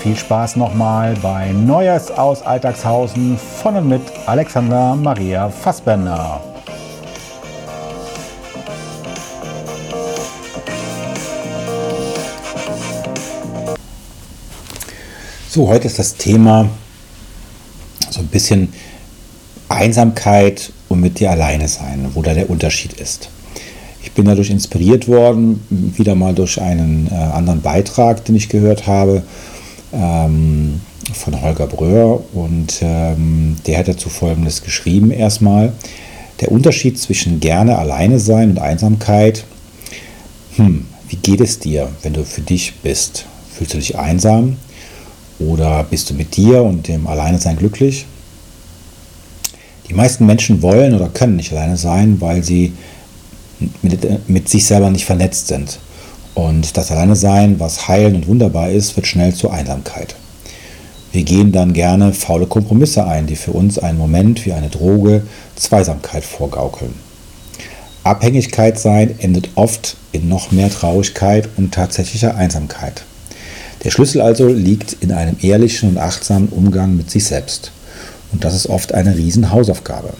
viel Spaß nochmal bei Neues aus Alltagshausen von und mit Alexander Maria Fassbender. So, heute ist das Thema so ein bisschen Einsamkeit und mit dir alleine sein, wo da der Unterschied ist. Ich bin dadurch inspiriert worden, wieder mal durch einen äh, anderen Beitrag, den ich gehört habe, ähm, von Holger Bröhr. Und ähm, der hat dazu Folgendes geschrieben erstmal. Der Unterschied zwischen gerne alleine sein und Einsamkeit. Hm, wie geht es dir, wenn du für dich bist? Fühlst du dich einsam? Oder bist du mit dir und dem Alleinesein glücklich? Die meisten Menschen wollen oder können nicht alleine sein, weil sie mit, mit sich selber nicht vernetzt sind. Und das Alleinesein, was heilend und wunderbar ist, wird schnell zur Einsamkeit. Wir gehen dann gerne faule Kompromisse ein, die für uns einen Moment wie eine Droge Zweisamkeit vorgaukeln. Abhängigkeit sein endet oft in noch mehr Traurigkeit und tatsächlicher Einsamkeit. Der Schlüssel also liegt in einem ehrlichen und achtsamen Umgang mit sich selbst. Und das ist oft eine Riesenhausaufgabe.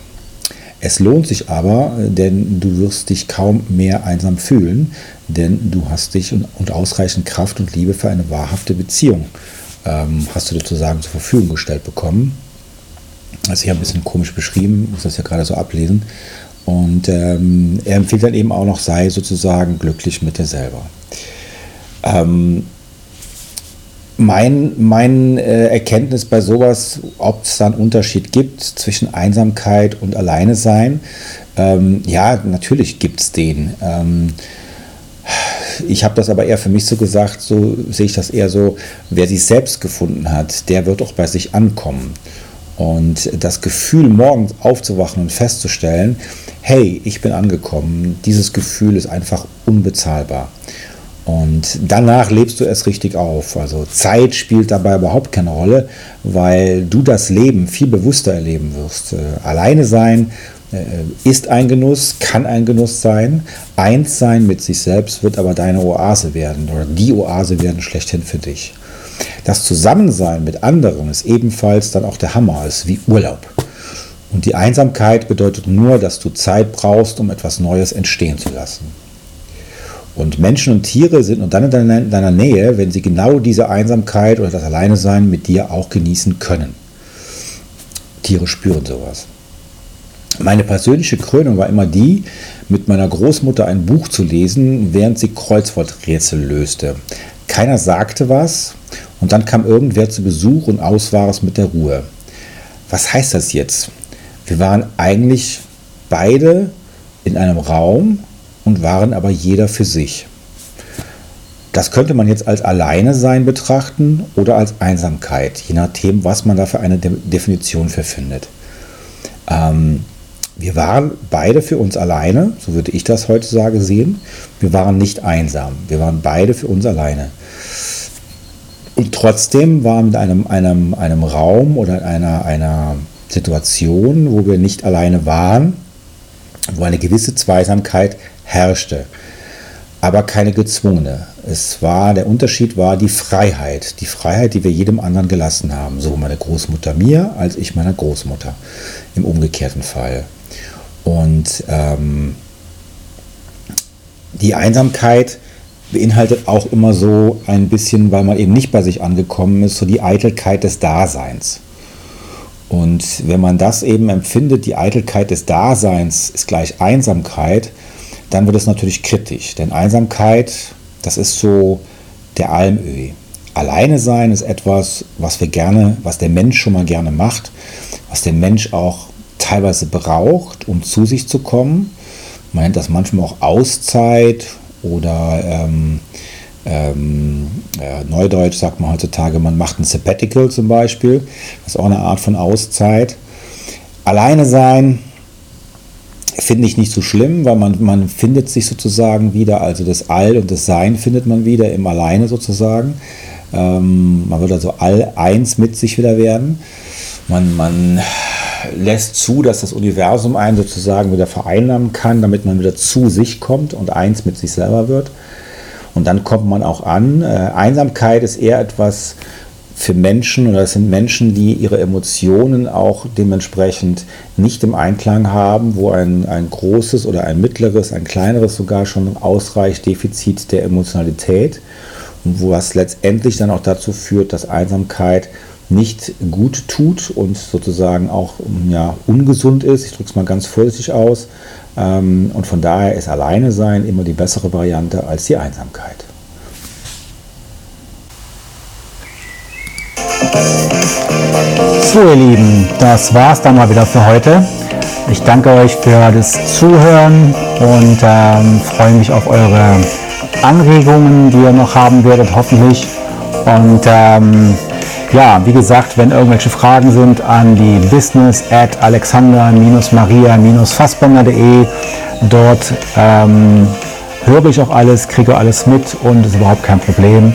Es lohnt sich aber, denn du wirst dich kaum mehr einsam fühlen, denn du hast dich und ausreichend Kraft und Liebe für eine wahrhafte Beziehung ähm, hast du sozusagen zur Verfügung gestellt bekommen. Also ich habe ein bisschen komisch beschrieben, muss das ja gerade so ablesen. Und ähm, er empfiehlt dann eben auch noch, sei sozusagen glücklich mit dir selber. Ähm, mein, mein äh, Erkenntnis bei sowas, ob es da einen Unterschied gibt zwischen Einsamkeit und Alleine sein, ähm, ja, natürlich gibt es den. Ähm, ich habe das aber eher für mich so gesagt, so sehe ich das eher so, wer sich selbst gefunden hat, der wird auch bei sich ankommen. Und das Gefühl, morgens aufzuwachen und festzustellen, hey, ich bin angekommen, dieses Gefühl ist einfach unbezahlbar. Und danach lebst du erst richtig auf. Also Zeit spielt dabei überhaupt keine Rolle, weil du das Leben viel bewusster erleben wirst. Äh, alleine sein äh, ist ein Genuss, kann ein Genuss sein. Eins sein mit sich selbst wird aber deine Oase werden oder die Oase werden schlechthin für dich. Das Zusammensein mit anderen ist ebenfalls dann auch der Hammer, ist wie Urlaub. Und die Einsamkeit bedeutet nur, dass du Zeit brauchst, um etwas Neues entstehen zu lassen. Und Menschen und Tiere sind nur dann in deiner, deiner Nähe, wenn sie genau diese Einsamkeit oder das Alleinesein mit dir auch genießen können. Tiere spüren sowas. Meine persönliche Krönung war immer die, mit meiner Großmutter ein Buch zu lesen, während sie Kreuzworträtsel löste. Keiner sagte was und dann kam irgendwer zu Besuch und aus war es mit der Ruhe. Was heißt das jetzt? Wir waren eigentlich beide in einem Raum und waren aber jeder für sich. Das könnte man jetzt als Alleine-Sein betrachten oder als Einsamkeit, je nachdem, was man da für eine De Definition für findet. Ähm, wir waren beide für uns alleine, so würde ich das heutzutage sehen. Wir waren nicht einsam, wir waren beide für uns alleine. Und trotzdem waren wir in einem, einem, einem Raum oder einer, einer Situation, wo wir nicht alleine waren, wo eine gewisse Zweisamkeit herrschte, aber keine gezwungene. Es war, der Unterschied war die Freiheit, die Freiheit, die wir jedem anderen gelassen haben, sowohl meine Großmutter mir als ich meiner Großmutter im umgekehrten Fall. Und ähm, die Einsamkeit beinhaltet auch immer so ein bisschen, weil man eben nicht bei sich angekommen ist, so die Eitelkeit des Daseins. Und wenn man das eben empfindet, die Eitelkeit des Daseins ist gleich Einsamkeit, dann wird es natürlich kritisch. Denn Einsamkeit, das ist so der Almöh. Alleine sein ist etwas, was wir gerne, was der Mensch schon mal gerne macht, was der Mensch auch teilweise braucht, um zu sich zu kommen. Man nennt das manchmal auch Auszeit oder ähm, ähm, äh, Neudeutsch sagt man heutzutage, man macht ein Sabbatical zum Beispiel. Das ist auch eine Art von Auszeit. Alleine sein finde ich nicht so schlimm, weil man, man findet sich sozusagen wieder, also das All und das Sein findet man wieder im Alleine sozusagen. Ähm, man wird also all eins mit sich wieder werden. Man, man lässt zu, dass das Universum einen sozusagen wieder vereinnahmen kann, damit man wieder zu sich kommt und eins mit sich selber wird. Und dann kommt man auch an. Äh, Einsamkeit ist eher etwas für Menschen oder es sind Menschen, die ihre Emotionen auch dementsprechend nicht im Einklang haben, wo ein, ein großes oder ein mittleres, ein kleineres sogar schon ausreicht Defizit der Emotionalität und wo es letztendlich dann auch dazu führt, dass Einsamkeit nicht gut tut und sozusagen auch ja, ungesund ist. Ich drücke es mal ganz vorsichtig aus. Ähm, und von daher ist Alleine sein immer die bessere Variante als die Einsamkeit. So ihr Lieben, das war's dann mal wieder für heute. Ich danke euch für das Zuhören und ähm, freue mich auf eure Anregungen, die ihr noch haben werdet, hoffentlich. Und ähm, ja, wie gesagt, wenn irgendwelche Fragen sind an die business at alexander-maria-fassbender.de. Dort ähm, höre ich auch alles, kriege alles mit und ist überhaupt kein Problem.